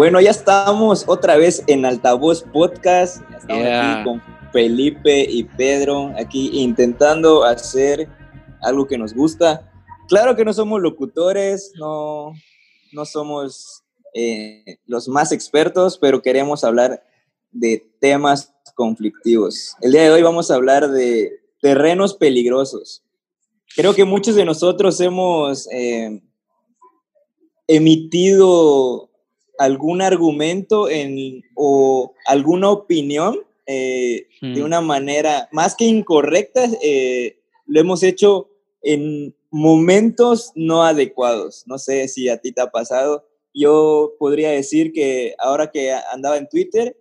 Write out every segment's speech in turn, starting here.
Bueno, ya estamos otra vez en Altavoz Podcast. Estamos aquí con Felipe y Pedro, aquí intentando hacer algo que nos gusta. Claro que no somos locutores, no, no somos eh, los más expertos, pero queremos hablar de temas conflictivos. El día de hoy vamos a hablar de terrenos peligrosos. Creo que muchos de nosotros hemos eh, emitido algún argumento en, o alguna opinión eh, de una manera más que incorrecta, eh, lo hemos hecho en momentos no adecuados. No sé si a ti te ha pasado. Yo podría decir que ahora que andaba en Twitter,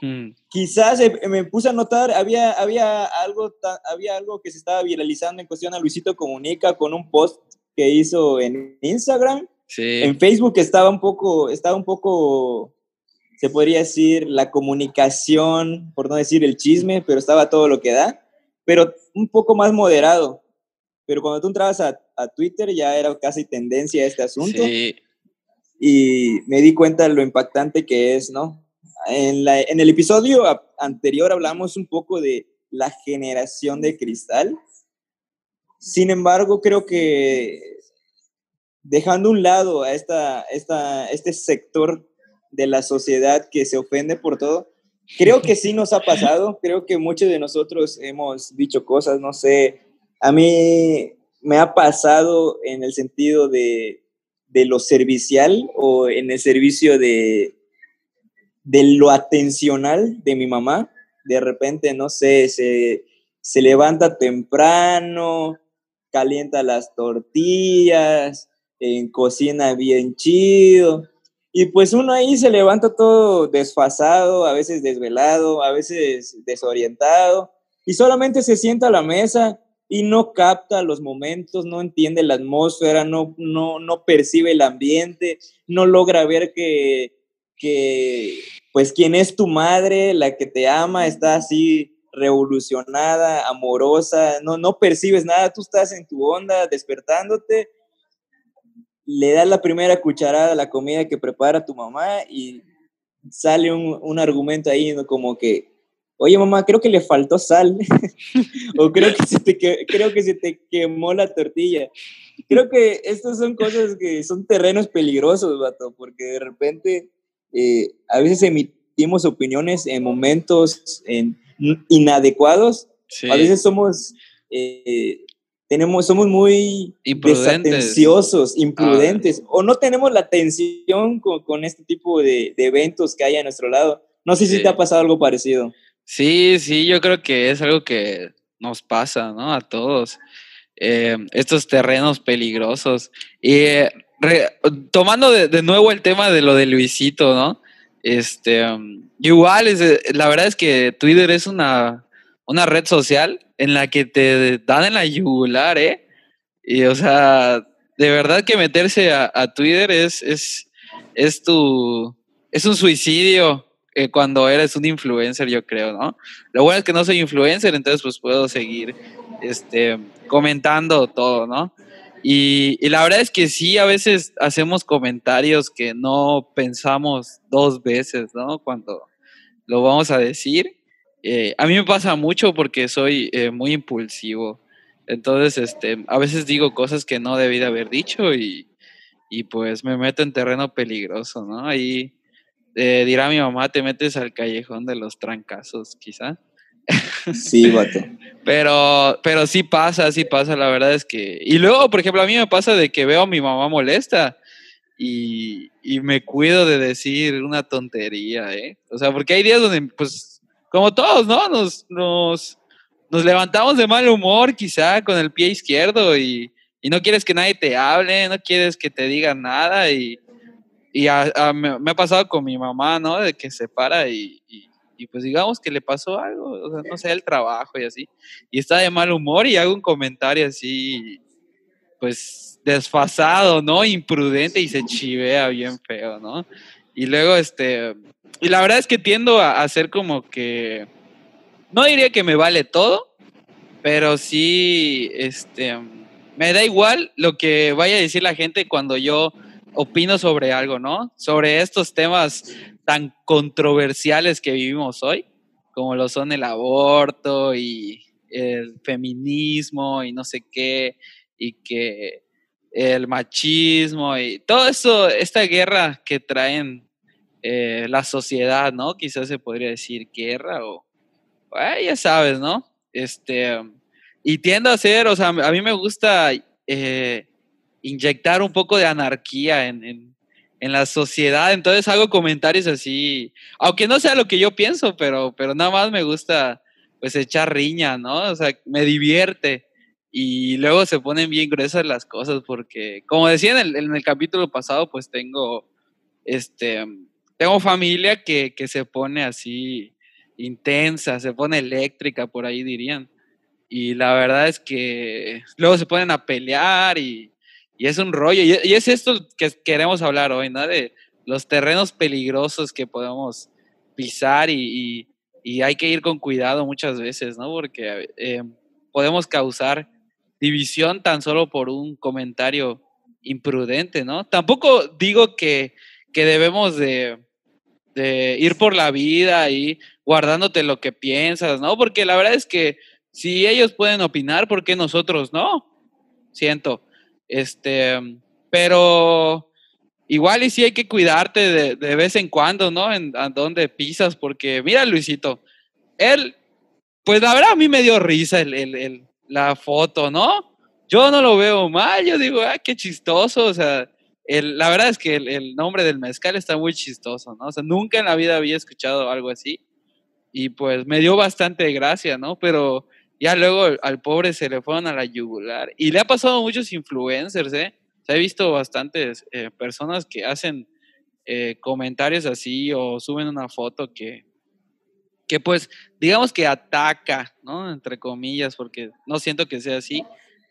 mm. quizás me puse a notar, había, había, algo, había algo que se estaba viralizando en cuestión a Luisito Comunica con un post que hizo en Instagram en Facebook estaba un poco, estaba un poco, se podría decir, la comunicación, por no decir el chisme, pero estaba todo lo que da, pero un poco más moderado. Pero cuando tú entrabas a, Twitter ya era casi tendencia este asunto. Y me di cuenta de lo impactante que es, ¿no? En, la, en el episodio anterior hablamos un poco de la generación de cristal. Sin embargo, creo que dejando un lado a esta, esta, este sector de la sociedad que se ofende por todo, creo que sí nos ha pasado, creo que muchos de nosotros hemos dicho cosas, no sé, a mí me ha pasado en el sentido de, de lo servicial o en el servicio de, de lo atencional de mi mamá, de repente, no sé, se, se levanta temprano, calienta las tortillas, en cocina bien chido. Y pues uno ahí se levanta todo desfasado, a veces desvelado, a veces desorientado, y solamente se sienta a la mesa y no capta los momentos, no entiende la atmósfera, no, no, no percibe el ambiente, no logra ver que, que, pues, quien es tu madre, la que te ama, está así revolucionada, amorosa, no, no percibes nada, tú estás en tu onda despertándote le das la primera cucharada a la comida que prepara tu mamá y sale un, argumento ahí como que, oye mamá, creo que le faltó sal, o creo que, se te, creo que se te quemó la tortilla. Creo que estas son cosas que son terrenos peligrosos, vato, porque de repente eh, a veces emitimos opiniones en momentos inadecuados, a veces somos... Eh, tenemos, somos muy desatenciosos, imprudentes, o no tenemos la atención con, este tipo de, eventos que hay a nuestro lado. No sé si te ha pasado algo parecido. Sí, sí, yo creo que es algo que nos pasa, ¿no? A todos. Eh, estos terrenos peligrosos. Y eh, tomando de, nuevo el tema de lo de Luisito, ¿no? Este, um, igual, es, la verdad es que Twitter es una, una red social en la que te dan en la yugular, ¿eh? Y, o sea, de verdad que meterse a, Twitter es, es, es tu, es un suicidio eh, cuando eres un influencer, yo creo, ¿no? Lo bueno es que no soy influencer, entonces pues puedo seguir, este, comentando todo, ¿no? Y, y, la verdad es que sí, a veces hacemos comentarios que no pensamos dos veces, ¿no? Cuando lo vamos a decir. Eh, a mí me pasa mucho porque soy eh, muy impulsivo. Entonces, este, a veces digo cosas que no debí de haber dicho y, pues me meto en terreno peligroso, ¿no? Ahí eh, dirá mi mamá, te metes al callejón de los trancazos, quizá. Sí, vato. pero, pero sí pasa, sí pasa, la verdad es que... Y luego, por ejemplo, a mí me pasa de que veo a mi mamá molesta y, y me cuido de decir una tontería, ¿eh? O sea, porque hay días donde, pues, como todos, ¿no? Nos, nos, nos levantamos de mal humor quizá con el pie izquierdo y, y, no quieres que nadie te hable, no quieres que te digan nada y, y me, ha pasado con mi mamá, ¿no? De que se para y, y, pues digamos que le pasó algo, o sea, no sé, el trabajo y así, y está de mal humor y hago un comentario así, pues desfasado, ¿no? Imprudente y se chivea bien feo, ¿no? Y luego, este, y la verdad es que tiendo a hacer como que, no diría que me vale todo, pero sí, este, me da igual lo que vaya a decir la gente cuando yo opino sobre algo, ¿no? Sobre estos temas tan controversiales que vivimos hoy, como lo son el aborto y el feminismo y no sé qué, y que el machismo y todo eso, esta guerra que traen eh, la sociedad, ¿no? Quizás se podría decir guerra o, ya sabes, ¿no? Este, y tiendo a ser, o sea, a mí me gusta eh, inyectar un poco de anarquía en, la sociedad, entonces hago comentarios así, aunque no sea lo que yo pienso, pero, pero nada más me gusta pues echar riña, ¿no? O sea, me divierte y luego se ponen bien gruesas las cosas porque, como decía en el, capítulo pasado, pues tengo, este, tengo familia que, que se pone así intensa, se pone eléctrica, por ahí dirían. Y la verdad es que luego se ponen a pelear y, es un rollo. Y, es esto que queremos hablar hoy, ¿no? De los terrenos peligrosos que podemos pisar y, hay que ir con cuidado muchas veces, ¿no? Porque eh, podemos causar división tan solo por un comentario imprudente, ¿no? Tampoco digo que, que debemos de, de ir por la vida y guardándote lo que piensas, ¿no? Porque la verdad es que si ellos pueden opinar, ¿por qué nosotros no? Siento. Este, pero igual y sí hay que cuidarte de, vez en cuando, ¿no? En a dónde pisas, porque mira, Luisito, él, pues la verdad a mí me dio risa el, la foto, ¿no? Yo no lo veo mal, yo digo, ah, qué chistoso, o sea, el, la verdad es que el, el, nombre del mezcal está muy chistoso, ¿no? O sea, nunca en la vida había escuchado algo así y pues me dio bastante gracia, ¿no? Pero ya luego al pobre se le fueron a la yugular. Y le ha pasado a muchos influencers, ¿eh? Se he visto bastantes eh, personas que hacen eh, comentarios así o suben una foto que, que pues digamos que ataca, ¿no? Entre comillas, porque no siento que sea así,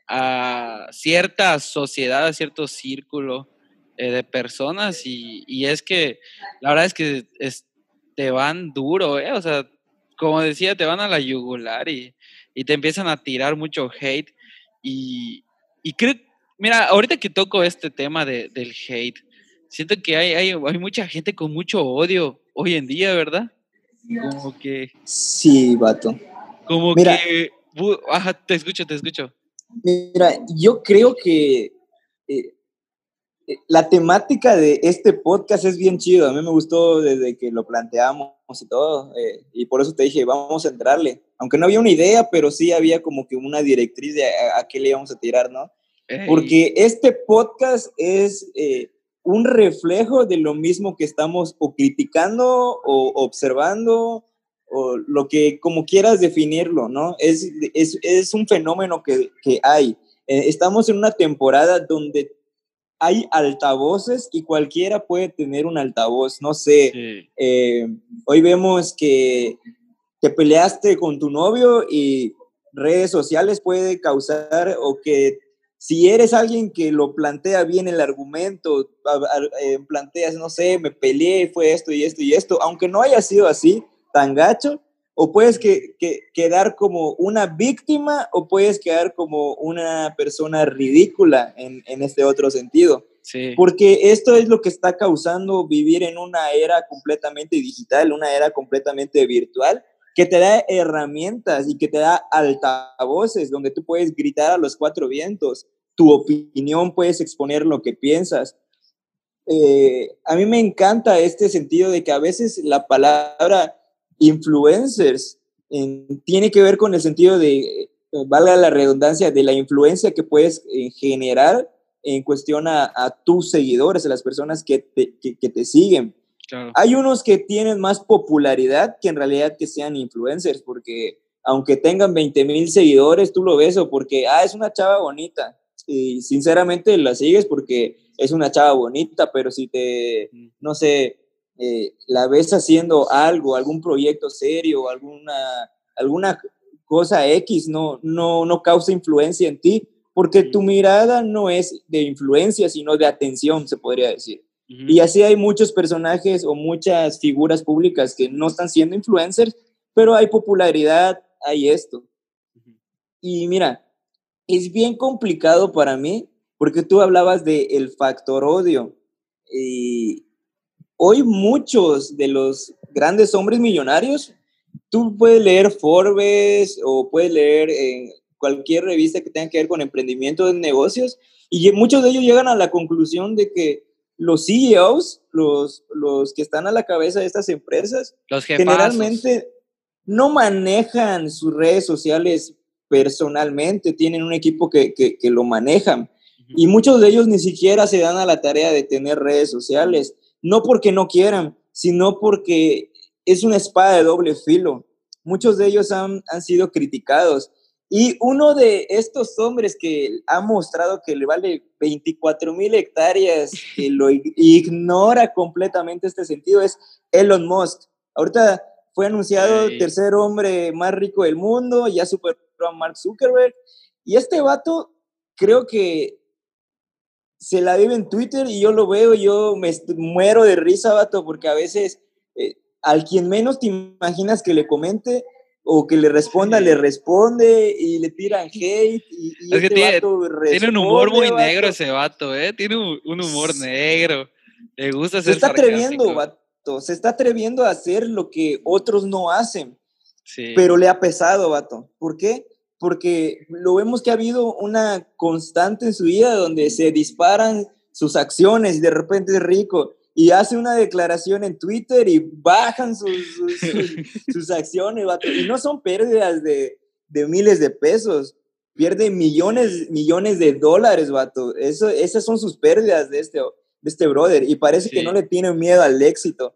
a cierta sociedad, a cierto círculo eh, de personas y, y, es que la verdad es que te van duro, ¿eh? O sea, como decía, te van a la yugular y y te empiezan a tirar mucho hate. Y, y creo, mira, ahorita que toco este tema de, del hate, siento que hay, hay, hay mucha gente con mucho odio hoy en día, ¿verdad? Como que... Sí, vato. Como que... Ajá, te escucho, te escucho. Mira, yo creo que eh, la temática de este podcast es bien chido. A mí me gustó desde que lo planteamos y todo. Eh, y por eso te dije, vamos a entrarle aunque no había una idea, pero sí había como que una directriz de a, qué le íbamos a tirar, ¿no? Porque este podcast es eh, un reflejo de lo mismo que estamos o criticando o observando o lo que como quieras definirlo, ¿no? Es, es, es un fenómeno que, que hay. Eh, estamos en una temporada donde hay altavoces y cualquiera puede tener un altavoz, no sé. Eh, hoy vemos que te peleaste con tu novio y redes sociales puede causar o que si eres alguien que lo plantea bien el argumento, eh, planteas, no sé, me peleé, fue esto y esto y esto, aunque no haya sido así, tan gacho, o puedes que, quedar como una víctima o puedes quedar como una persona ridícula en, en este otro sentido. Sí. Porque esto es lo que está causando vivir en una era completamente digital, una era completamente virtual, que te da herramientas y que te da altavoces donde tú puedes gritar a los cuatro vientos, tu opinión, puedes exponer lo que piensas. Eh, a mí me encanta este sentido de que a veces la palabra influencers tiene que ver con el sentido de, eh, valga la redundancia, de la influencia que puedes eh, generar en cuestión a, tus seguidores, a las personas que que te siguen. Hay unos que tienen más popularidad que en realidad que sean influencers, porque aunque tengan 20 mil seguidores, tú lo ves o porque, ah, es una chava bonita. Y sinceramente la sigues porque es una chava bonita, pero si te, no sé, eh, la ves haciendo algo, algún proyecto serio, alguna, alguna cosa X, no, no, no causa influencia en ti, porque tu mirada no es de influencia, sino de atención, se podría decir. Y así hay muchos personajes o muchas figuras públicas que no están siendo influencers, pero hay popularidad, hay esto. Y mira, es bien complicado para mí porque tú hablabas del el factor odio. Y hoy muchos de los grandes hombres millonarios, tú puedes leer Forbes o puedes leer en cualquier revista que tenga que ver con emprendimiento de negocios y muchos de ellos llegan a la conclusión de que los CEOs, los, los que están a la cabeza de estas empresas, generalmente no manejan sus redes sociales personalmente, tienen un equipo que, que, que, lo manejan. Y muchos de ellos ni siquiera se dan a la tarea de tener redes sociales, no porque no quieran, sino porque es una espada de doble filo. Muchos de ellos han, han sido criticados. Y uno de estos hombres que ha mostrado que le vale 24 mil hectáreas, que lo ignora completamente este sentido, es Elon Musk. Ahorita fue anunciado el tercer hombre más rico del mundo, ya superó a Mark Zuckerberg. Y este vato, creo que se la vive en Twitter y yo lo veo, yo me muero de risa, vato, porque a veces eh, al quien menos te imaginas que le comente o que le responda, le responde y le tiran hate. Y, es que este tiene, tiene, un humor muy negro ese vato, ¿eh? Tiene un, humor negro. Le gusta ser Se está atreviendo, vato. Se está atreviendo a hacer lo que otros no hacen. Sí. Pero le ha pesado, vato. ¿Por qué? Porque lo vemos que ha habido una constante en su vida donde se disparan sus acciones y de repente es rico y hace una declaración en Twitter y bajan sus, sus, acciones, y no son pérdidas de, de, miles de pesos, pierde millones, millones de dólares, vato. Eso, esas son sus pérdidas de este, de este brother y parece que no le tiene miedo al éxito.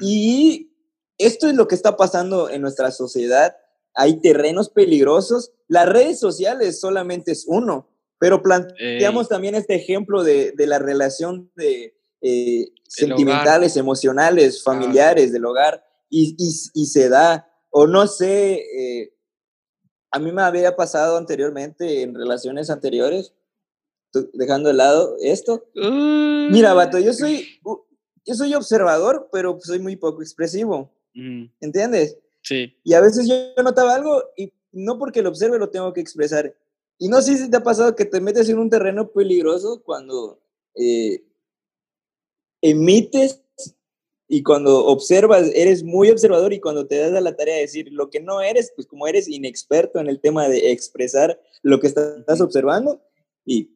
Y esto es lo que está pasando en nuestra sociedad hay terrenos peligrosos. Las redes sociales solamente es uno, pero planteamos también este ejemplo de, la relación de eh, sentimentales, emocionales, ah, familiares, del hogar, y, se da, o no sé, eh, a mí me había pasado anteriormente en relaciones anteriores, dejando de lado esto. Mira, vato, yo soy, yo soy observador, pero soy muy poco expresivo. ¿Entiendes? Y a veces yo notaba algo y no porque lo observe lo tengo que expresar. Y no sé si te ha pasado que te metes en un terreno peligroso cuando eh, emites y cuando observas, eres muy observador y cuando te das a la tarea de decir lo que no eres, pues como eres inexperto en el tema de expresar lo que estás observando y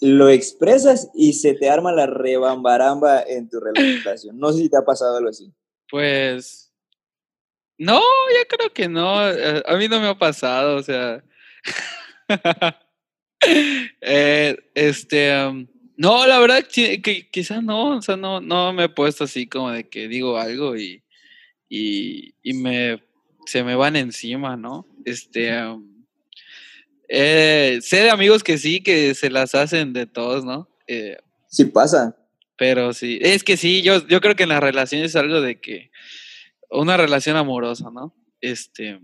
lo expresas y se te arma la rebambaramba en tu relación. No sé si te ha pasado algo así. Pues no, ya creo que no. Eh, a mí no me ha pasado, o sea. Eh, este. no, la verdad que, quizás no, o sea, no, no me he puesto así como de que digo algo y, y, me, se me van encima, ¿no? Este. Eh, sé de amigos que sí, que se las hacen de todos, ¿no? sí pasa. Pero sí, es que sí, yo, yo creo que en las relaciones es algo de que una relación amorosa, ¿no? Este,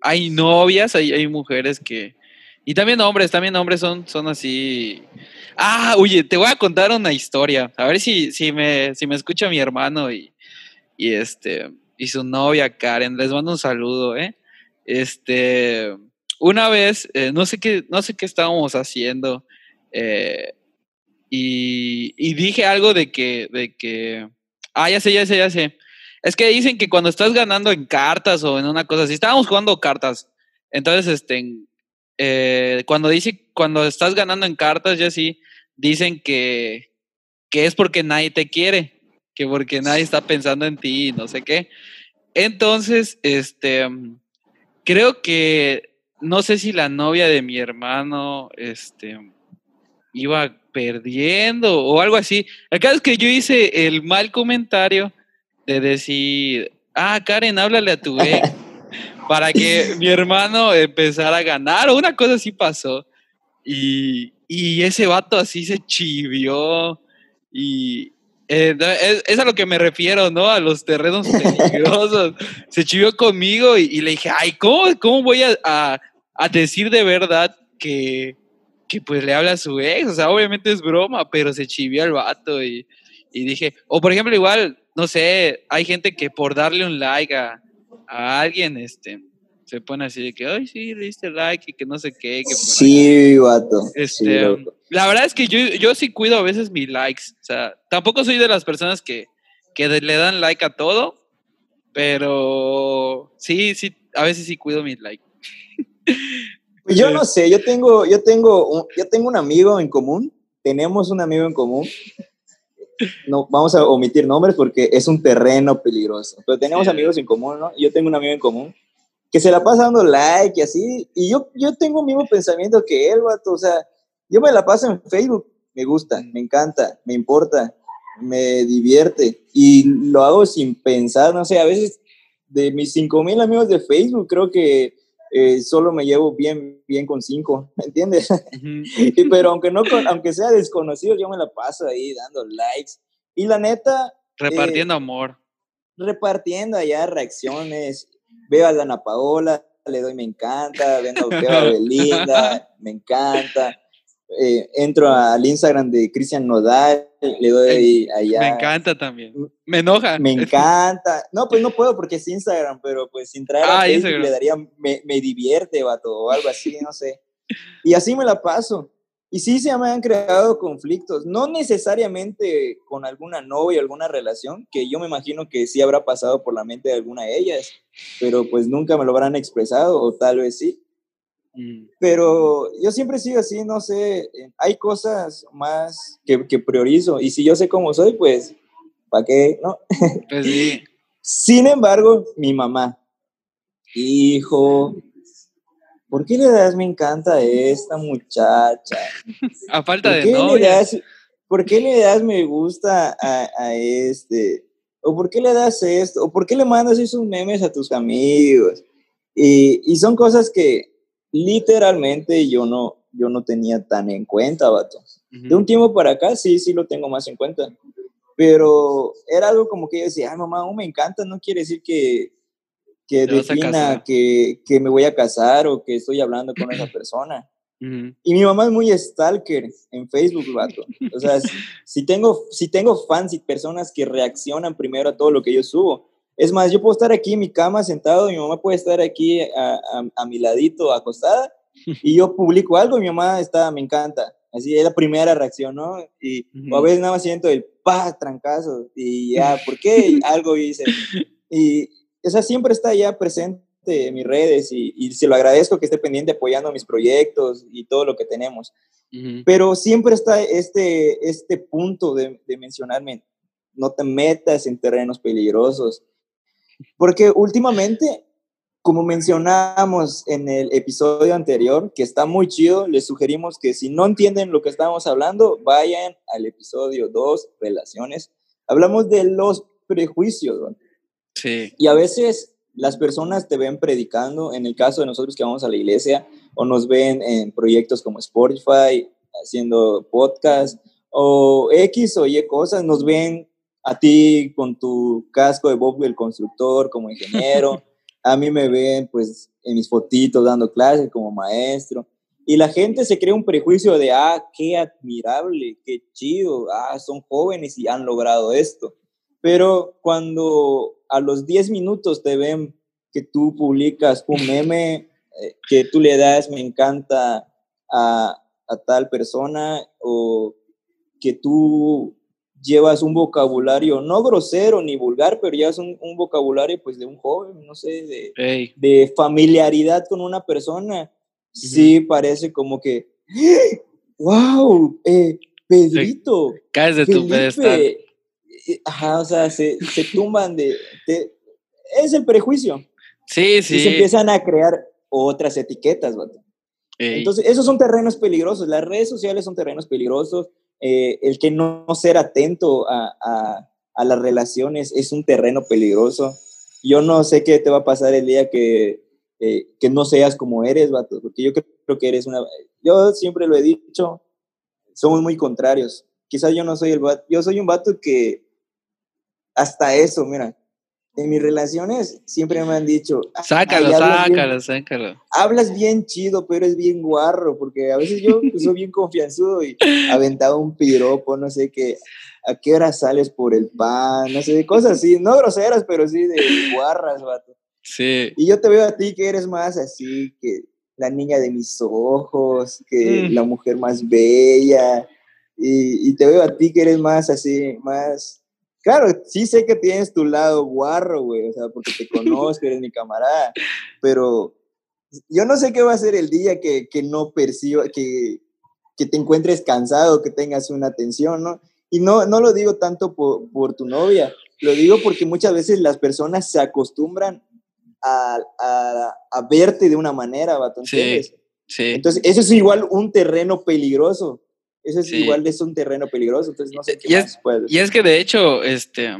hay novias, hay, hay mujeres que, y también hombres, también hombres son, son así. Ah, oye, te voy a contar una historia. A ver si, si, me, si me escucha mi hermano y, y, este, y su novia Karen. Les mando un saludo, ¿eh? Este, una vez, eh, no, sé qué, no sé qué estábamos haciendo, eh, y, y, dije algo de que, de que, ah, ya sé, ya sé, ya sé. Es que dicen que cuando estás ganando en cartas o en una cosa así, estábamos jugando cartas. Entonces, este, eh, cuando dice, cuando estás ganando en cartas, ya sí, dicen que, que es porque nadie te quiere, que porque nadie está pensando en ti y no sé qué. Entonces, este, creo que, no sé si la novia de mi hermano, este, iba perdiendo o algo así. El es que yo hice el mal comentario de decir, ah, Karen, háblale a tu ex para que mi hermano empezara a ganar o una cosa así pasó. Y, y ese vato así se chivió y eh, es, a lo que me refiero, ¿no? A los terrenos peligrosos. se chivió conmigo y, le dije, ay, ¿cómo, cómo voy a, a, decir de verdad que, que pues le habla a su ex? O sea, obviamente es broma, pero se chivió el vato y, y dije, o por ejemplo, igual, no sé, hay gente que por darle un like a, alguien, este, se pone así de que, ay, sí, le diste like y que no sé qué. Que sí, vato. Este, la verdad es que yo, yo sí cuido a veces mis likes. O sea, tampoco soy de las personas que, que le dan like a todo, pero sí, sí, a veces sí cuido mis likes. Pues yo no sé, yo tengo, yo tengo, un, yo tengo un amigo en común, tenemos un amigo en común. No, vamos a omitir nombres porque es un terreno peligroso. Pero tenemos amigos en común, ¿no? Yo tengo un amigo en común que se la pasa dando like y así. Y yo, yo tengo el mismo pensamiento que él, vato. O sea, yo me la paso en Facebook, me gusta, me encanta, me importa, me divierte. Y lo hago sin pensar, no sé, a veces de mis 5000 amigos de Facebook, creo que eh, solo me llevo bien, bien con cinco, ¿me entiendes? pero aunque, no, aunque sea desconocido, yo me la paso ahí dando likes. Y la neta... Repartiendo eh, amor. Repartiendo allá reacciones. Veo a Dana Paola, le doy me encanta, veo, a Belinda, me encanta. Eh, entro al Instagram de Cristian Nodal, le doy allá. Me encanta también. Me enoja. Me encanta. No, pues no puedo porque es Instagram, pero pues sin traer a ah, Facebook le daría, me, me divierte, vato, o algo así, no sé. Y así me la paso. Y sí se me han creado conflictos, no necesariamente con alguna novia, alguna relación, que yo me imagino que sí habrá pasado por la mente de alguna de ellas, pero pues nunca me lo habrán expresado, o tal vez sí. Mm. Pero yo siempre sigo así, no sé, eh, hay cosas más que, que priorizo y si yo sé cómo soy, pues, ¿para qué? ¿No? Pues sí. Sin embargo, mi mamá, hijo, ¿por qué le das me encanta a esta muchacha? A falta de novia. ¿Por qué le das me gusta a, a este? ¿O por qué le das esto? ¿O por qué le mandas esos memes a tus amigos? Y, y son cosas que, literalmente yo no, yo no tenía tan en cuenta, vato. De un tiempo para acá sí, sí lo tengo más en cuenta. Pero era algo como que yo decía, ay mamá, me encanta, no quiere decir que, que defina que, que, me voy a casar o que estoy hablando con esa persona. Y mi mamá es muy stalker en Facebook, vato. O sea, si, tengo, si tengo fans y personas que reaccionan primero a todo lo que yo subo, es más, yo puedo estar aquí en mi cama sentado, mi mamá puede estar aquí a, a, mi ladito acostada y yo publico algo y mi mamá está, me encanta. Así es la primera reacción, ¿no? Y a veces nada más siento el pa, trancazo y ya, ¿por qué? algo hice. Y esa siempre está ya presente en mis redes y, y, se lo agradezco que esté pendiente apoyando mis proyectos y todo lo que tenemos. Pero siempre está este, este punto de, de mencionarme, no te metas en terrenos peligrosos, porque últimamente, como mencionábamos en el episodio anterior, que está muy chido, les sugerimos que si no entienden lo que estamos hablando, vayan al episodio 2, relaciones. Hablamos de los prejuicios. Sí. Y a veces las personas te ven predicando, en el caso de nosotros que vamos a la iglesia, o nos ven en proyectos como Spotify, haciendo podcast, o X o Y cosas, nos ven a ti con tu casco de Bob el constructor como ingeniero, a mí me ven pues en mis fotitos dando clases como maestro. Y la gente se crea un prejuicio de, ah, qué admirable, qué chido, ah, son jóvenes y han logrado esto. Pero cuando a los 10 minutos te ven que tú publicas un meme, eh, que tú le das, me encanta a, a tal persona, o que tú llevas un vocabulario no grosero ni vulgar, pero ya es un, vocabulario pues de un joven, no sé, de, de familiaridad con una persona. Sí, parece como que, wow, eh, Pedrito. Caes de tu pedestal. Eh, ajá, o sea, se, se tumban de, Es el prejuicio. Sí, sí. Y se empiezan a crear otras etiquetas, Entonces, esos son terrenos peligrosos. Las redes sociales son terrenos peligrosos eh, el que no, ser atento a, a, las relaciones es un terreno peligroso. Yo no sé qué te va a pasar el día que, eh, que no seas como eres, vato, porque yo creo que eres una... Yo siempre lo he dicho, somos muy contrarios. Quizás yo no soy el vato, yo soy un vato que hasta eso, mira, en mis relaciones siempre me han dicho. Sácalo, sácalo, sácalo. Hablas bien chido, pero es bien guarro, porque a veces yo pues, soy bien confianzudo y aventaba un piropo, no sé qué, a qué hora sales por el pan, no sé, cosas así, no groseras, pero sí de guarras, vato. Sí. Y yo te veo a ti que eres más así, que la niña de mis ojos, que mm. la mujer más bella. Y, y, te veo a ti que eres más así, más... Claro, sí sé que tienes tu lado guarro, güey, o sea, porque te conozco, eres mi camarada, pero yo no sé qué va a ser el día que, que no perciba, que, que te encuentres cansado, que tengas una tensión, ¿no? Y no, no lo digo tanto por, por tu novia, lo digo porque muchas veces las personas se acostumbran a, a, a verte de una manera, ¿va? Sí, sí. Entonces, eso es igual un terreno peligroso. Eso es igual es un terreno peligroso, entonces no sé qué y es, Y es que de hecho, este,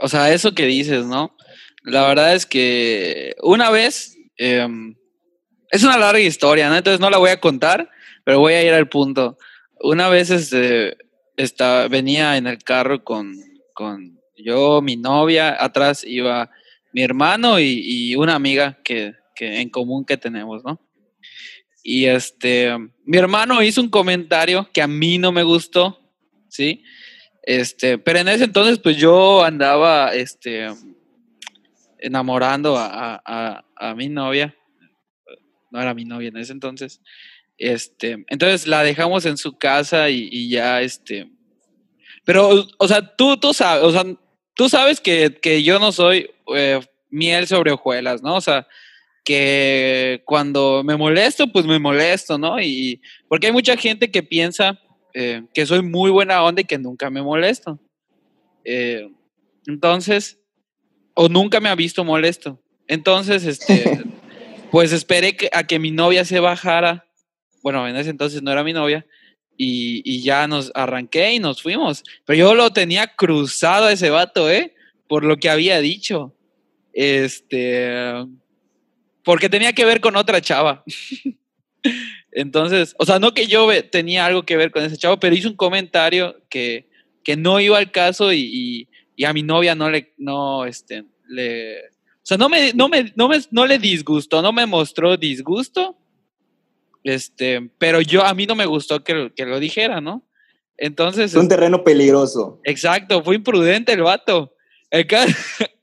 o sea, eso que dices, ¿no? La verdad es que una vez, em, es una larga historia, ¿no? Entonces no la voy a contar, pero voy a ir al punto. Una vez este, venía en el carro con, con yo, mi novia, atrás iba mi hermano y, una amiga que, que, en común que tenemos, ¿no? Y este, mi hermano hizo un comentario que a mí no me gustó, ¿sí? Este, pero en ese entonces, pues yo andaba, este, enamorando a, a, a mi novia. No era mi novia en ese entonces. Este, entonces la dejamos en su casa y, ya, este, pero, o sea, tú, tú sabes, o sea, tú sabes que, que yo no soy eh, miel sobre hojuelas, ¿no? O sea, que cuando me molesto, pues me molesto, ¿no? Y porque hay mucha gente que piensa eh, que soy muy buena onda y que nunca me molesto. Eh, entonces, o nunca me ha visto molesto. Entonces, este, pues esperé a que mi novia se bajara. Bueno, en ese entonces no era mi novia. Y, y, ya nos arranqué y nos fuimos. Pero yo lo tenía cruzado a ese vato, ¿eh? Por lo que había dicho. Este, porque tenía que ver con otra chava. Entonces, o sea, no que yo tenía algo que ver con ese chavo, pero hizo un comentario que, que no iba al caso y, y, a mi novia no le, no, este, le, o sea, no me, no me, no me, no le disgustó, no me mostró disgusto, este, pero yo, a mí no me gustó que, que lo dijera, ¿no? Entonces. Es un terreno peligroso. Exacto, fue imprudente el vato. El caso,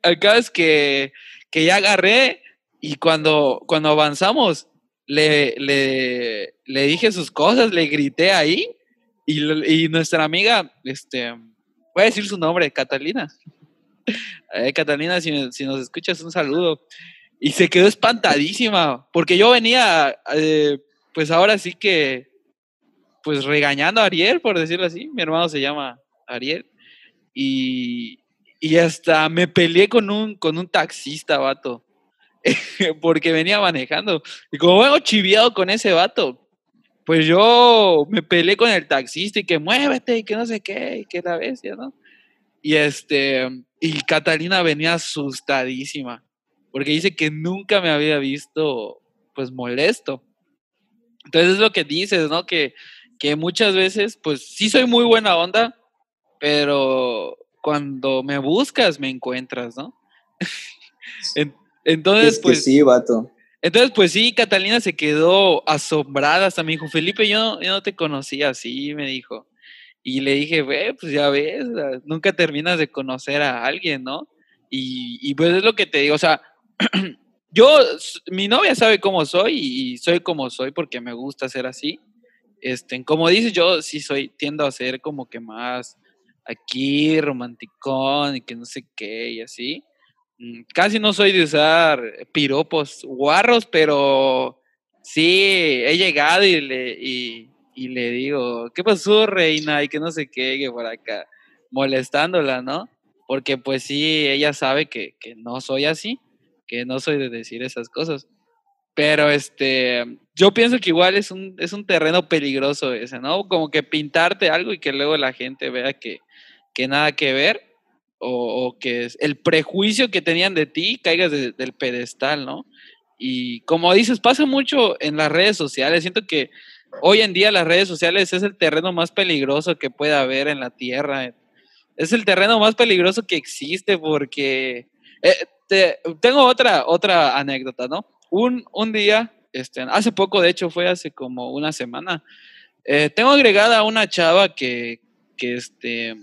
es que, que ya agarré y cuando, cuando avanzamos, le, le, le dije sus cosas, le grité ahí y, y, nuestra amiga, este, voy a decir su nombre, Catalina. Eh, Catalina, si, si, nos escuchas, un saludo. Y se quedó espantadísima, porque yo venía, eh, pues ahora sí que, pues regañando a Ariel, por decirlo así. Mi hermano se llama Ariel. Y, y hasta me peleé con un, con un taxista, vato. porque venía manejando. Y como vengo chiviado con ese vato, pues yo me peleé con el taxista y que muévete y que no sé qué, y que la bestia, ¿no? Y este, y Catalina venía asustadísima, porque dice que nunca me había visto, pues, molesto. Entonces es lo que dices, ¿no? Que, que muchas veces, pues, sí soy muy buena onda, pero cuando me buscas, me encuentras, ¿no? entonces, pues. Sí, vato. Entonces, pues sí, Catalina se quedó asombrada, hasta me dijo, Felipe, yo, yo no te conocía así, me dijo. Y le dije, pues ya ves, nunca terminas de conocer a alguien, ¿no? Y, y pues es lo que te digo, o sea, yo, mi novia sabe cómo soy y soy como soy porque me gusta ser así. Este, como dices, yo sí soy, tiendo a ser como que más aquí, romanticón y que no sé qué y así. Mm, casi no soy de usar piropos guarros, pero sí he llegado y le, y, le digo, ¿qué pasó, reina? Y que no sé qué, que por acá, molestándola, ¿no? Porque pues sí, ella sabe que, que no soy así, que no soy de decir esas cosas. Pero este, yo pienso que igual es un, es un terreno peligroso ese, ¿no? Como que pintarte algo y que luego la gente vea que, que nada que ver o, que el prejuicio que tenían de ti caigas del pedestal, ¿no? Y como dices, pasa mucho en las redes sociales. Siento que hoy en día las redes sociales es el terreno más peligroso que puede haber en la Tierra. Es el terreno más peligroso que existe porque... Eh, tengo otra, otra anécdota, ¿no? Un, un día, este, hace poco, de hecho fue hace como una semana, eh, tengo agregada a una chava que, que este,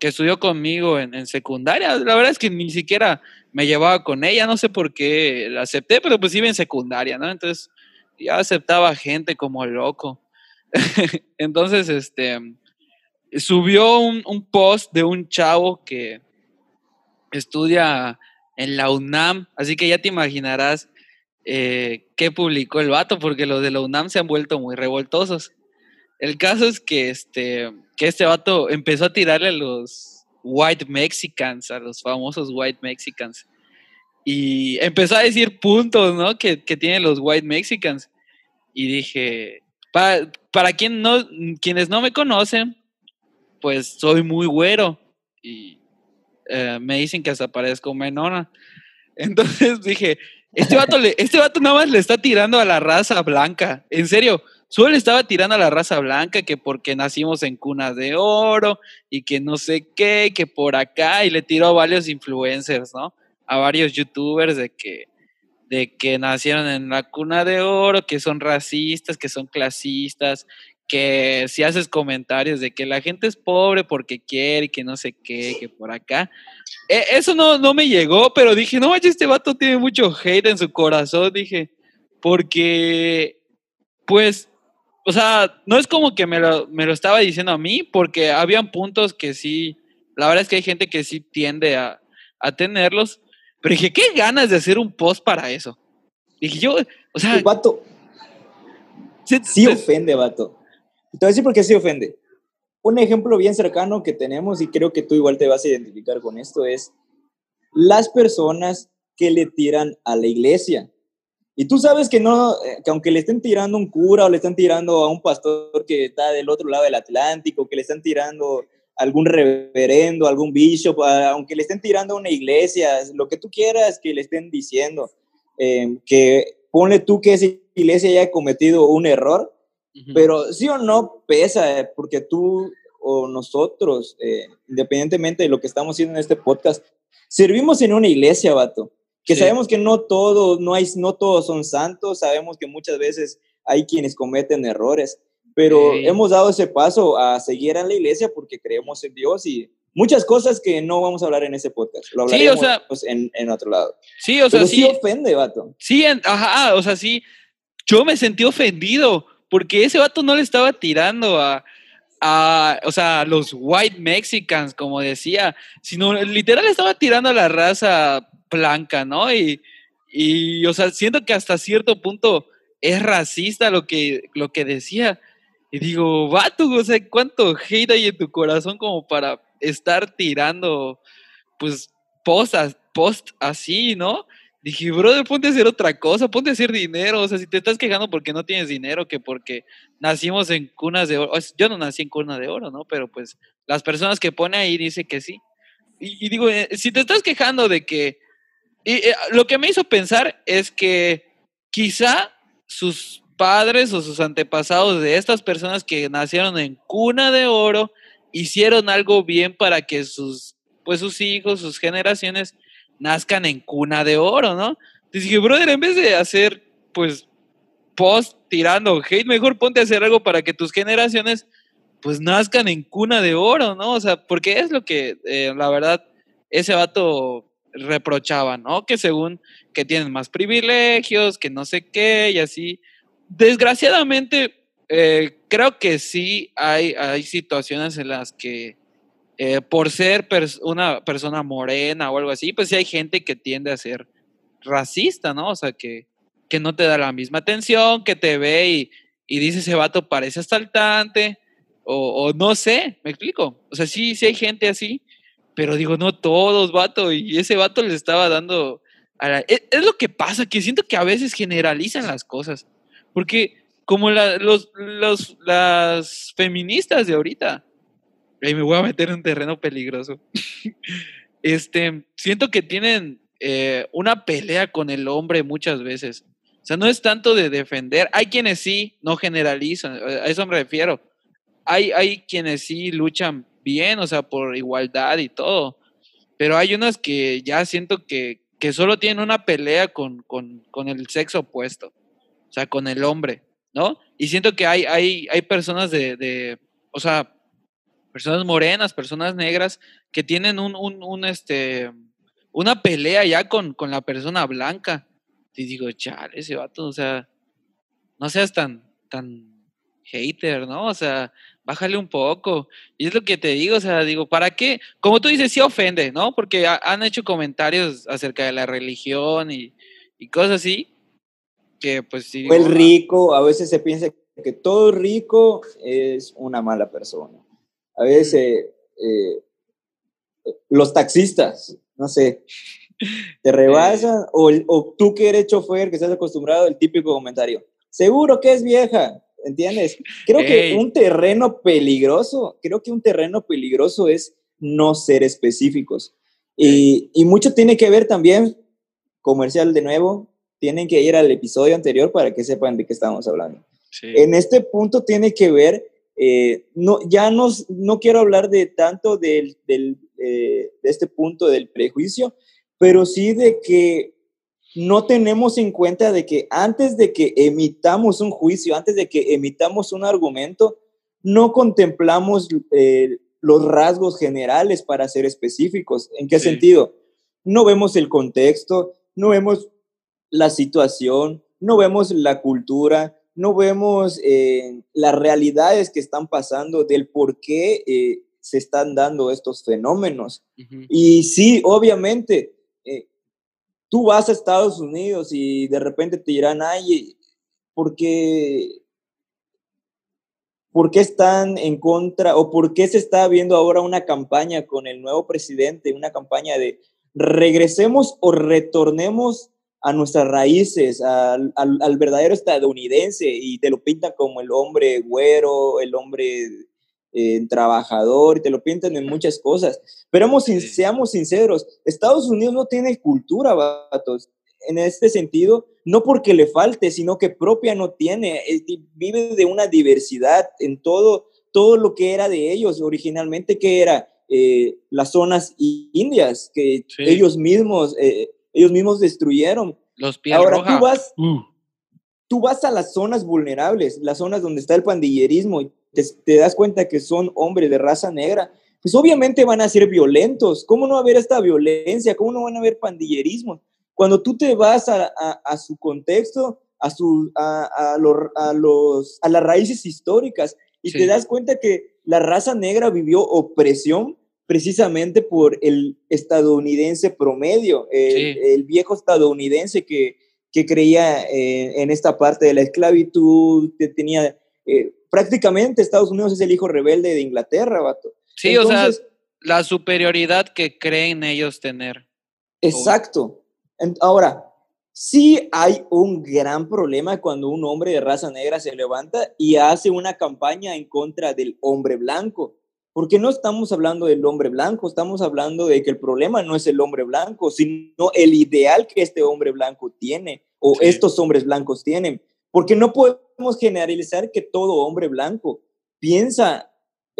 que estudió conmigo en, secundaria. La verdad es que ni siquiera me llevaba con ella, no sé por qué la acepté, pero pues iba en secundaria, ¿no? Entonces ya aceptaba gente como loco. Entonces, este, subió un, post de un chavo que estudia en la UNAM, así que ya te imaginarás eh, qué publicó el vato, porque los de la UNAM se han vuelto muy revoltosos. El caso es que este, que este vato empezó a tirarle a los white mexicans, a los famosos white mexicans. Y empezó a decir puntos, ¿no? Que, que tienen los white mexicans. Y dije, para, para quien no, quienes no me conocen, pues soy muy güero. Y eh, me dicen que hasta parezco menona. Entonces dije, este vato, le, este vato nada más le está tirando a la raza blanca. En serio, Solo estaba tirando a la raza blanca que porque nacimos en cuna de oro y que no sé qué, que por acá, y le tiró a varios influencers, ¿no? A varios youtubers de que, de que nacieron en la cuna de oro, que son racistas, que son clasistas, que si haces comentarios de que la gente es pobre porque quiere, y que no sé qué, que por acá. E, eso no, no me llegó, pero dije, no este vato tiene mucho hate en su corazón, dije, porque, pues, o sea, no es como que me lo, me lo estaba diciendo a mí, porque habían puntos que sí, la verdad es que hay gente que sí tiende a, a tenerlos, pero dije, qué ganas de hacer un post para eso. Dije yo, o sea... El vato. Sí, ofende, vato. Te voy a decir por qué sí ofende. Un ejemplo bien cercano que tenemos, y creo que tú igual te vas a identificar con esto, es las personas que le tiran a la iglesia. Y tú sabes que no, eh, que aunque le estén tirando un cura o le están tirando a un pastor que está del otro lado del Atlántico, que le están tirando algún reverendo, algún bishop, aunque le estén tirando a una iglesia, lo que tú quieras que le estén diciendo, eh, que ponle tú que esa iglesia haya cometido un error, pero sí o no pesa, eh, porque tú o nosotros, independientemente de lo que estamos haciendo en este podcast, servimos en una iglesia, vato que sabemos que no todos, no, hay, no todos son santos, sabemos que muchas veces hay quienes cometen errores, pero hemos dado ese paso a seguir en la iglesia porque creemos en Dios y muchas cosas que no vamos a hablar en ese podcast, lo hablaremos sí, o sea, pues, en, en, otro lado. Sí, o sea, sí, sí ofende, vato. Sí, ajá, o sea, sí, yo me sentí ofendido porque ese vato no le estaba tirando a, a, o sea, los white mexicans, como decía, sino literal estaba tirando a la raza blanca, ¿no? Y, y, o sea, siento que hasta cierto punto es racista lo que, lo que decía. Y digo, vato, o sea, ¿cuánto hate hay en tu corazón como para estar tirando, pues, post, post así, ¿no? Dije, brother, ponte a hacer otra cosa, ponte a hacer dinero. O sea, si te estás quejando porque no tienes dinero, que porque nacimos en cunas de oro. Yo no nací en cuna de oro, ¿no? Pero pues las personas que pone ahí dicen que sí. Y, y digo, eh, si te estás quejando de que y eh, lo que me hizo pensar es que quizá sus padres o sus antepasados de estas personas que nacieron en cuna de oro hicieron algo bien para que sus, pues sus hijos, sus generaciones nazcan en cuna de oro, ¿no? Entonces dije, brother, en vez de hacer, pues, post tirando hate, mejor ponte a hacer algo para que tus generaciones, pues, nazcan en cuna de oro, ¿no? O sea, porque es lo que, eh, la verdad, ese vato reprochaban, ¿no? Que según que tienen más privilegios, que no sé qué y así. Desgraciadamente, eh, creo que sí hay, hay situaciones en las que eh, por ser una persona morena o algo así, pues sí hay gente que tiende a ser racista, ¿no? O sea, que, que no te da la misma atención, que te ve y, y dice ese vato parece asaltante, o, o, no sé, me explico. O sea, sí, sí hay gente así, pero digo, no todos, vato. Y ese vato le estaba dando. E, es, lo que pasa, que siento que a veces generalizan las cosas. Porque, como los, las feministas de ahorita, ahí me voy a meter en un terreno peligroso. este, siento que tienen eh, una pelea con el hombre muchas veces. O sea, no es tanto de defender. Hay quienes sí, no generalizan, a eso me refiero. Hay, hay quienes sí luchan bien, o sea, por igualdad y todo. Pero hay unas que ya siento que, que solo tienen una pelea con, con, con, el sexo opuesto, o sea, con el hombre, ¿no? Y siento que hay, hay, hay personas de, de, o sea, personas morenas, personas negras, que tienen un, un, este, una pelea ya con, con la persona blanca. Y digo, chale, ese vato, o sea, no seas tan, tan hater, ¿no? O sea, bájale un poco. Y es lo que te digo, o sea, digo, ¿para qué? Como tú dices, sí ofende, ¿no? Porque han hecho comentarios acerca de la religión y, y cosas así, que pues sí. el rico, a veces se piensa que todo rico es una mala persona. A veces eh, los taxistas, no sé, te rebasan, o, o, tú que eres chofer, que estás acostumbrado, el típico comentario, seguro que es vieja, ¿entiendes? Creo que un terreno peligroso, creo que un terreno peligroso es no ser específicos. Y, y, mucho tiene que ver también, comercial de nuevo, tienen que ir al episodio anterior para que sepan de qué estamos hablando. En este punto tiene que ver, eh, no, ya no, no quiero hablar de tanto del, del eh, de este punto del prejuicio, pero sí de que no tenemos en cuenta de que antes de que emitamos un juicio, antes de que emitamos un argumento, no contemplamos eh, los rasgos generales para ser específicos. ¿En qué sentido? No vemos el contexto, no vemos la situación, no vemos la cultura, no vemos eh, las realidades que están pasando del por qué eh, se están dando estos fenómenos. Y sí, obviamente, tú vas a Estados Unidos y de repente te dirán, ay, ¿por qué, ¿por qué están en contra o por qué se está viendo ahora una campaña con el nuevo presidente, una campaña de regresemos o retornemos a nuestras raíces, al, al, verdadero estadounidense y te lo pintan como el hombre güero, el hombre eh, trabajador, y te lo pintan en muchas cosas. Pero seamos sinceros, Estados Unidos no tiene cultura, vatos. En este sentido, no porque le falte, sino que propia no tiene. Vive de una diversidad en todo, todo lo que era de ellos originalmente, que era eh, las zonas indias, que ellos mismos, eh, ellos mismos destruyeron. Los Ahora tú vas, uh. tú vas a las zonas vulnerables, las zonas donde está el pandillerismo, te, das cuenta que son hombres de raza negra, pues obviamente van a ser violentos. ¿Cómo no va a haber esta violencia? ¿Cómo no van a haber pandillerismo? Cuando tú te vas a, su contexto, a, su, a, los, a las raíces históricas y te das cuenta que la raza negra vivió opresión precisamente por el estadounidense promedio, el, viejo estadounidense que, que creía en esta parte de la esclavitud, que tenía eh, prácticamente Estados Unidos es el hijo rebelde de Inglaterra, vato. Sí, o sea, la superioridad que creen ellos tener. Exacto. Ahora, sí hay un gran problema cuando un hombre de raza negra se levanta y hace una campaña en contra del hombre blanco. Porque no estamos hablando del hombre blanco, estamos hablando de que el problema no es el hombre blanco, sino el ideal que este hombre blanco tiene o estos hombres blancos tienen. Porque no podemos generalizar que todo hombre blanco piensa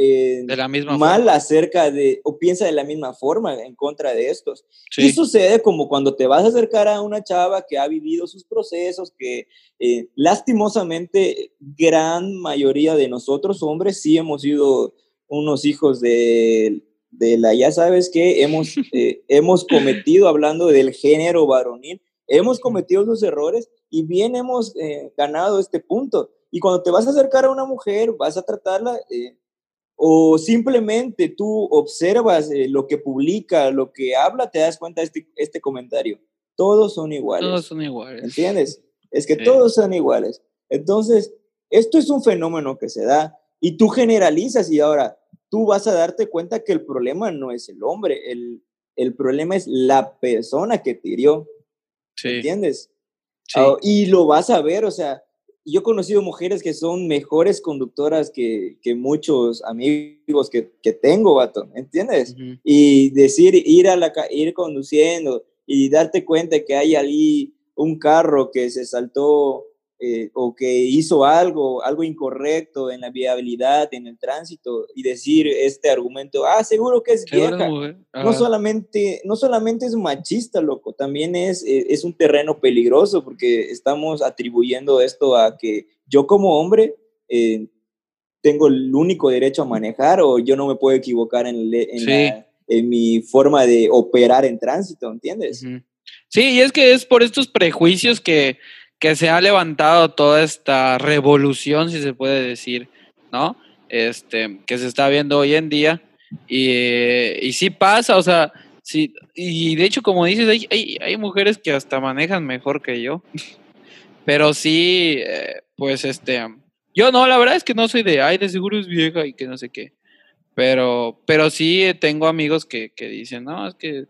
de la misma mal acerca de, o piensa de la misma forma en contra de estos. Y sucede como cuando te vas a acercar a una chava que ha vivido sus procesos, que eh, lastimosamente gran mayoría de nosotros hombres sí hemos sido unos hijos de, de la, ya sabes que hemos, eh, hemos cometido, hablando del género varonil, hemos cometido los errores y bien hemos eh, ganado este punto. Y cuando te vas a acercar a una mujer, vas a tratarla, eh, o simplemente tú observas eh, lo que publica, lo que habla, te das cuenta de este, este comentario. Todos son iguales. Todos son iguales. ¿Entiendes? Es que todos son iguales. Entonces, esto es un fenómeno que se da y tú generalizas y ahora tú vas a darte cuenta que el problema no es el hombre, el, el problema es la persona que te hirió. ¿Entiendes? Ah, y lo vas a ver, o sea, yo he conocido mujeres que son mejores conductoras que, que muchos amigos que, que, tengo, vato, ¿entiendes? Y decir, ir, a la, ir conduciendo y darte cuenta que hay ahí un carro que se saltó eh, o que hizo algo, algo incorrecto en la viabilidad, en el tránsito, y decir este argumento, ah, seguro que es vieja. No solamente, no solamente es machista, loco, también es, eh, es un terreno peligroso porque estamos atribuyendo esto a que yo como hombre, eh, tengo el único derecho a manejar o yo no me puedo equivocar en, en, mi forma de operar en tránsito, ¿entiendes? Sí, y es que es por estos prejuicios que, que se ha levantado toda esta revolución, si se puede decir, ¿no? Este, que se está viendo hoy en día. Y, y sí pasa, o sea, sí, y de hecho, como dices, hay, hay, hay mujeres que hasta manejan mejor que yo. Pero sí, eh, pues este, yo no, la verdad es que no soy de, ay, de seguro es vieja y que no sé qué. Pero, pero sí tengo amigos que, que dicen, no, es que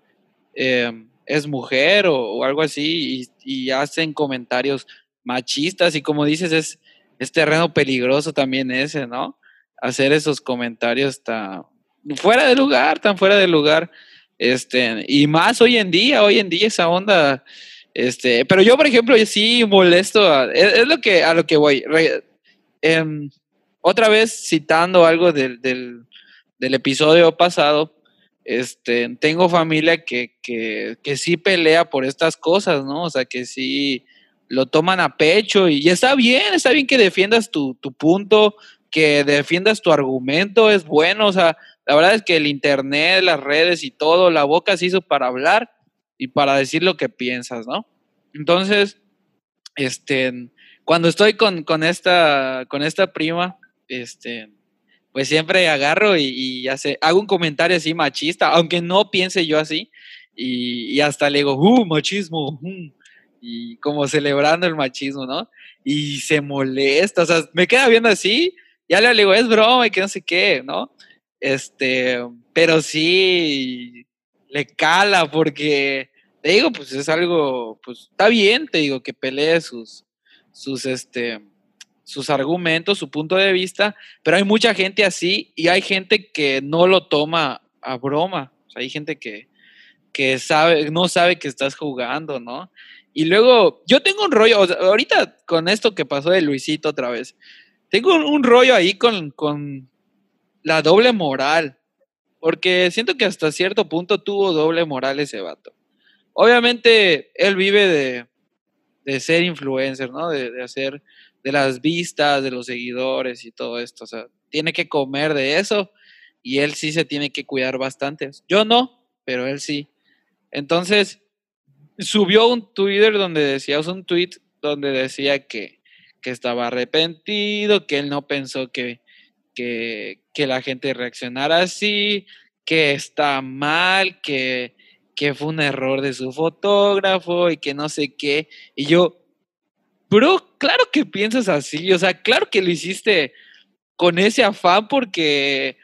em, es mujer o, algo así y, hacen comentarios machistas y como dices, es, terreno peligroso también ese, ¿no? Hacer esos comentarios tan fuera de lugar, tan fuera de lugar. Este, y más hoy en día, hoy en día esa onda, este, pero yo, por ejemplo, sí molesto, es, lo que, a lo que voy. Em, otra vez citando algo del, del episodio pasado, este, tengo familia que, que, que, sí pelea por estas cosas, ¿no? O sea, que sí lo toman a pecho y, está bien, está bien que defiendas tu, tu, punto, que defiendas tu argumento, es bueno, o sea, la verdad es que el Internet, las redes y todo, la boca se hizo para hablar y para decir lo que piensas, ¿no? Entonces, este, cuando estoy con, con, esta, con esta prima, este, pues siempre agarro y, hago un comentario así machista, aunque no piense yo así, y, hasta le digo, ¡uh, machismo! Uh", y como celebrando el machismo, ¿no? Y se molesta, o sea, me queda viendo así, ya le digo, es broma y que no sé qué, ¿no? Este, pero sí le cala porque, te digo, pues es algo, pues está bien, te digo, que pelee sus, sus, este, sus argumentos, su punto de vista, pero hay mucha gente así y hay gente que no lo toma a broma. hay gente que, que sabe, no sabe que estás jugando, ¿no? Y luego, yo tengo un rollo, ahorita con esto que pasó de Luisito otra vez, tengo un, rollo ahí con, con la doble moral, porque siento que hasta cierto punto tuvo doble moral ese vato. Obviamente, él vive de, de ser influencer, ¿no? De, de hacer de las vistas, de los seguidores y todo esto. O sea, tiene que comer de eso y él sí se tiene que cuidar bastante. Yo no, pero él sí. Entonces, subió un Twitter donde decía, un tweet donde decía que, que estaba arrepentido, que él no pensó que, que, que, la gente reaccionara así, que está mal, que, que fue un error de su fotógrafo y que no sé qué. Y yo, Bro, claro que piensas así, o sea, claro que lo hiciste con ese afán porque,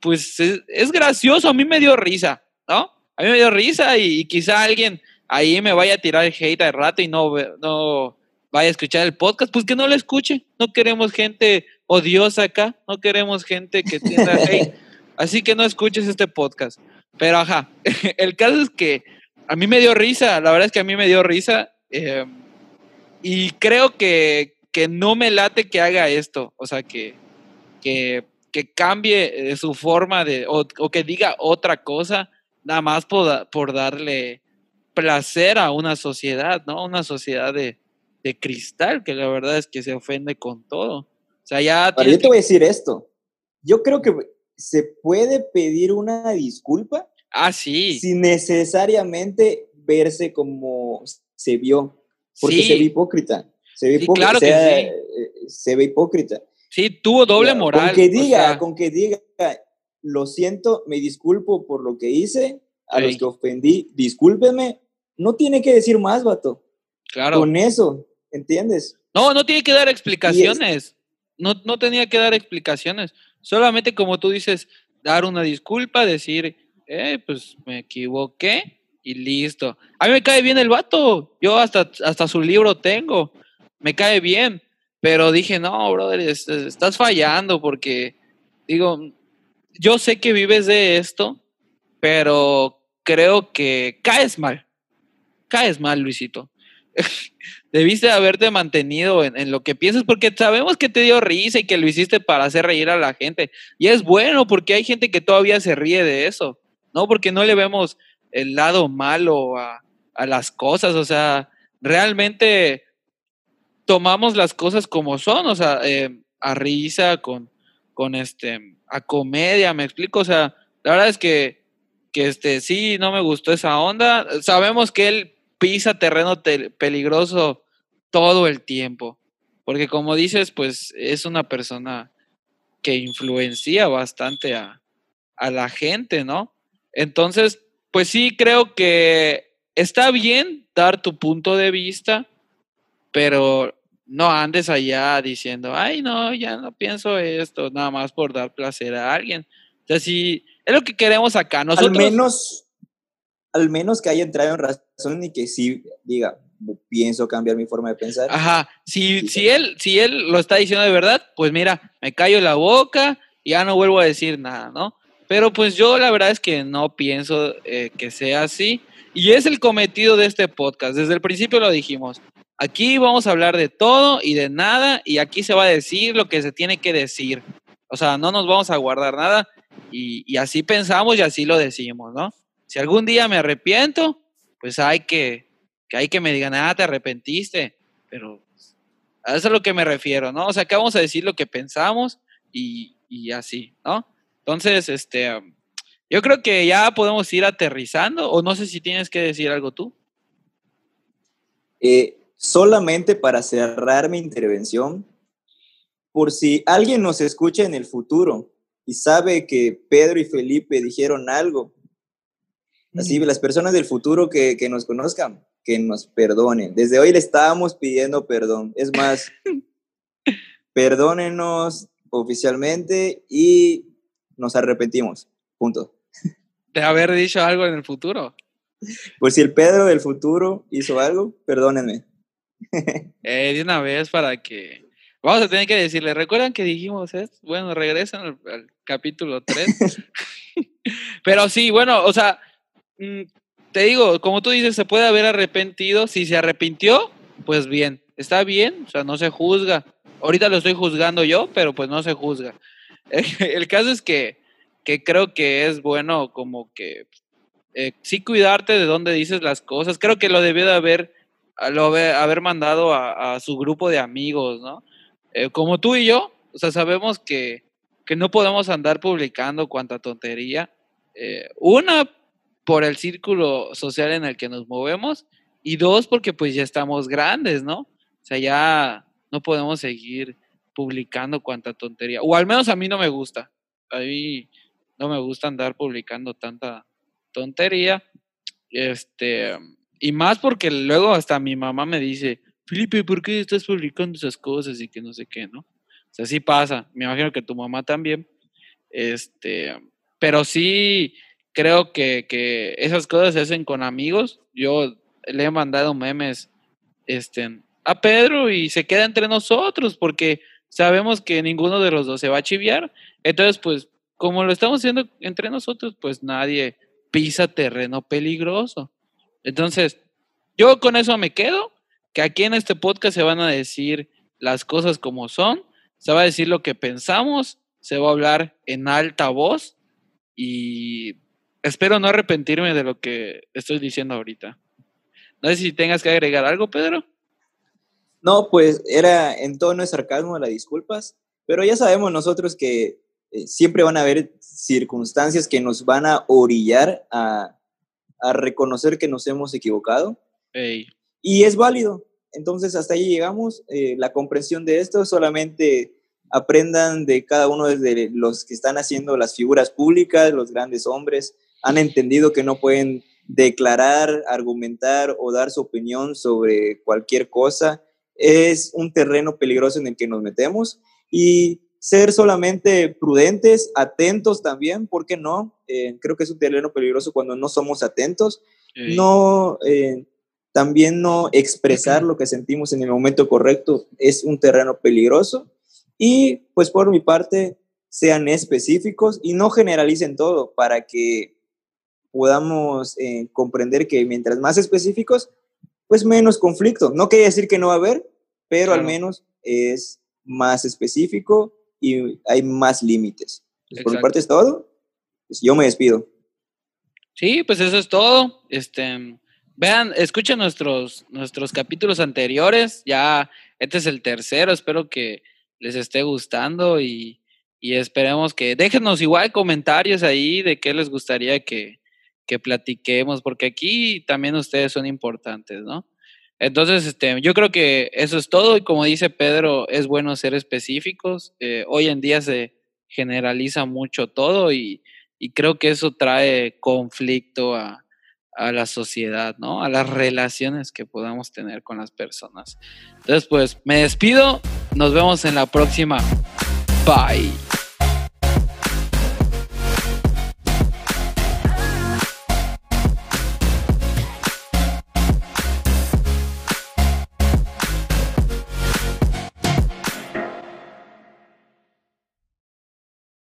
pues, es, gracioso, a mí me dio risa, ¿no? A mí me dio risa y, quizá alguien ahí me vaya a tirar el hate al rato y no, no vaya a escuchar el podcast, pues que no lo escuche. No queremos gente odiosa acá, no queremos gente que tenga hate. Así que no escuches este podcast. Pero ajá, el caso es que a mí me dio risa, la verdad es que a mí me dio risa. Eh, y creo que, no me late que haga esto, o sea, que, que, cambie eh, su forma de, o, que diga otra cosa, nada más por, por, darle placer a una sociedad, ¿no? Una sociedad de, cristal, que la verdad es que se ofende con todo. O sea, ya... yo te voy a decir esto. Yo creo que se puede pedir una disculpa. Ah, sí. Sin necesariamente verse como se vio. Porque se ve hipócrita. Se ve hipócrita. Claro que sí. Se ve hipócrita. Sí, tuvo doble moral. Con que diga, con que diga, lo siento, me disculpo por lo que hice, a los que ofendí, discúlpeme. No tiene que decir más, vato. Claro. Con eso, ¿entiendes? No, no tiene que dar explicaciones. No, no tenía que dar explicaciones. Solamente como tú dices, dar una disculpa, decir, eh, pues me equivoqué y listo. A mí me cae bien el vato. Yo hasta, hasta su libro tengo. Me cae bien. Pero dije, no, brother, estás fallando porque, digo, yo sé que vives de esto, pero creo que caes mal. Caes mal, Luisito. Debiste haberte mantenido en, en, lo que piensas porque sabemos que te dio risa y que lo hiciste para hacer reír a la gente. Y es bueno porque hay gente que todavía se ríe de eso, ¿no? Porque no le vemos el lado malo a, las cosas, o sea, realmente tomamos las cosas como son, o sea, eh, a risa, con, con este, a comedia, me explico, o sea, la verdad es que, que este, sí, no me gustó esa onda. Sabemos que él pisa terreno peligroso todo el tiempo, porque como dices, pues es una persona que influencia bastante a, a la gente, ¿no? Entonces, pues sí, creo que está bien dar tu punto de vista, pero no andes allá diciendo, ay, no, ya no pienso esto, nada más por dar placer a alguien. O sea, sí, es lo que queremos acá. Nosotros, al menos, al menos que haya entrado en razón y que sí diga, pienso cambiar mi forma de pensar. Ajá, si, si, él, si él lo está diciendo de verdad, pues mira, me callo la boca y ya no vuelvo a decir nada, ¿no? Pero pues yo la verdad es que no pienso eh, que sea así. Y es el cometido de este podcast. Desde el principio lo dijimos. Aquí vamos a hablar de todo y de nada y aquí se va a decir lo que se tiene que decir. O sea, no nos vamos a guardar nada y, así pensamos y así lo decimos, ¿no? Si algún día me arrepiento, pues hay que, que hay que me digan, ah, te arrepentiste, pero a eso es a lo que me refiero, ¿no? O sea, que vamos a decir lo que pensamos y, y así, ¿no? Entonces, este, yo creo que ya podemos ir aterrizando o no sé si tienes que decir algo tú. Eh, solamente para cerrar mi intervención, por si alguien nos escucha en el futuro y sabe que Pedro y Felipe dijeron algo, así las personas del futuro que, que nos conozcan, que nos perdonen. Desde hoy le estábamos pidiendo perdón. Es más, perdónenos oficialmente y nos arrepentimos. Punto. De haber dicho algo en el futuro. Pues si el Pedro del futuro hizo algo, perdónenme. Eh, de una vez para que... Vamos a tener que decirle, ¿recuerdan que dijimos esto? Bueno, regresan al, capítulo 3. Pero sí, bueno, o sea, mm, te digo, como tú dices, se puede haber arrepentido. Si se arrepintió, pues bien, está bien, o sea, no se juzga. Ahorita lo estoy juzgando yo, pero pues no se juzga. El, caso es que, que, creo que es bueno como que eh, sí cuidarte de dónde dices las cosas. Creo que lo debió de haber lo haber mandado a, su grupo de amigos, ¿no? Eh, como tú y yo, o sea, sabemos que, que no podemos andar publicando cuanta tontería. Eh, una, por el círculo social en el que nos movemos, y dos, porque pues ya estamos grandes, ¿no? O sea, ya no podemos seguir publicando cuanta tontería. O al menos a mí no me gusta. A mí no me gusta andar publicando tanta tontería. Este, y más porque luego hasta mi mamá me dice, Felipe, ¿por qué estás publicando esas cosas y que no sé qué, no? O sea, sí pasa. Me imagino que tu mamá también. Este, pero sí creo que, que esas cosas se hacen con amigos. Yo le he mandado memes este, a Pedro y se queda entre nosotros porque sabemos que ninguno de los dos se va a chiviar. Entonces, pues, como lo estamos haciendo entre nosotros, pues nadie pisa terreno peligroso. Entonces, yo con eso me quedo, que aquí en este podcast se van a decir las cosas como son, se va a decir lo que pensamos, se va a hablar en alta voz y espero no arrepentirme de lo que estoy diciendo ahorita. No sé si tengas que agregar algo, Pedro. No, pues era en tono de sarcasmo las disculpas, pero ya sabemos nosotros que eh, siempre van a haber circunstancias que nos van a orillar a a reconocer que nos hemos equivocado. Y es válido. Entonces, hasta ahí llegamos. Eh, la comprensión de esto solamente aprendan de cada uno de los que están haciendo las figuras públicas, los grandes hombres, han entendido que no pueden declarar, argumentar o dar su opinión sobre cualquier cosa. Es un terreno peligroso en el que nos metemos y ser solamente prudentes, atentos también, ¿por qué no? Eh, creo que es un terreno peligroso cuando no somos atentos, no, eh, también no expresar lo que sentimos en el momento correcto es un terreno peligroso. Y pues por mi parte sean específicos y no generalicen todo para que podamos eh, comprender que mientras más específicos, pues menos conflicto. No quiere decir que no va a haber, pero al menos es más específico y hay más límites. Pues, por mi parte es todo. Pues yo me despido. Sí, pues eso es todo. Este, vean, escuchen nuestros, nuestros capítulos anteriores. Ya, este es el tercero. Espero que les esté gustando y, y esperemos que déjenos igual comentarios ahí de qué les gustaría que, que platiquemos, porque aquí también ustedes son importantes, ¿no? Entonces, este, yo creo que eso es todo y como dice Pedro, es bueno ser específicos. Eh, hoy en día se generaliza mucho todo y, y creo que eso trae conflicto a, a, la sociedad, ¿no? A las relaciones que podamos tener con las personas. Entonces, pues me despido, nos vemos en la próxima. Bye.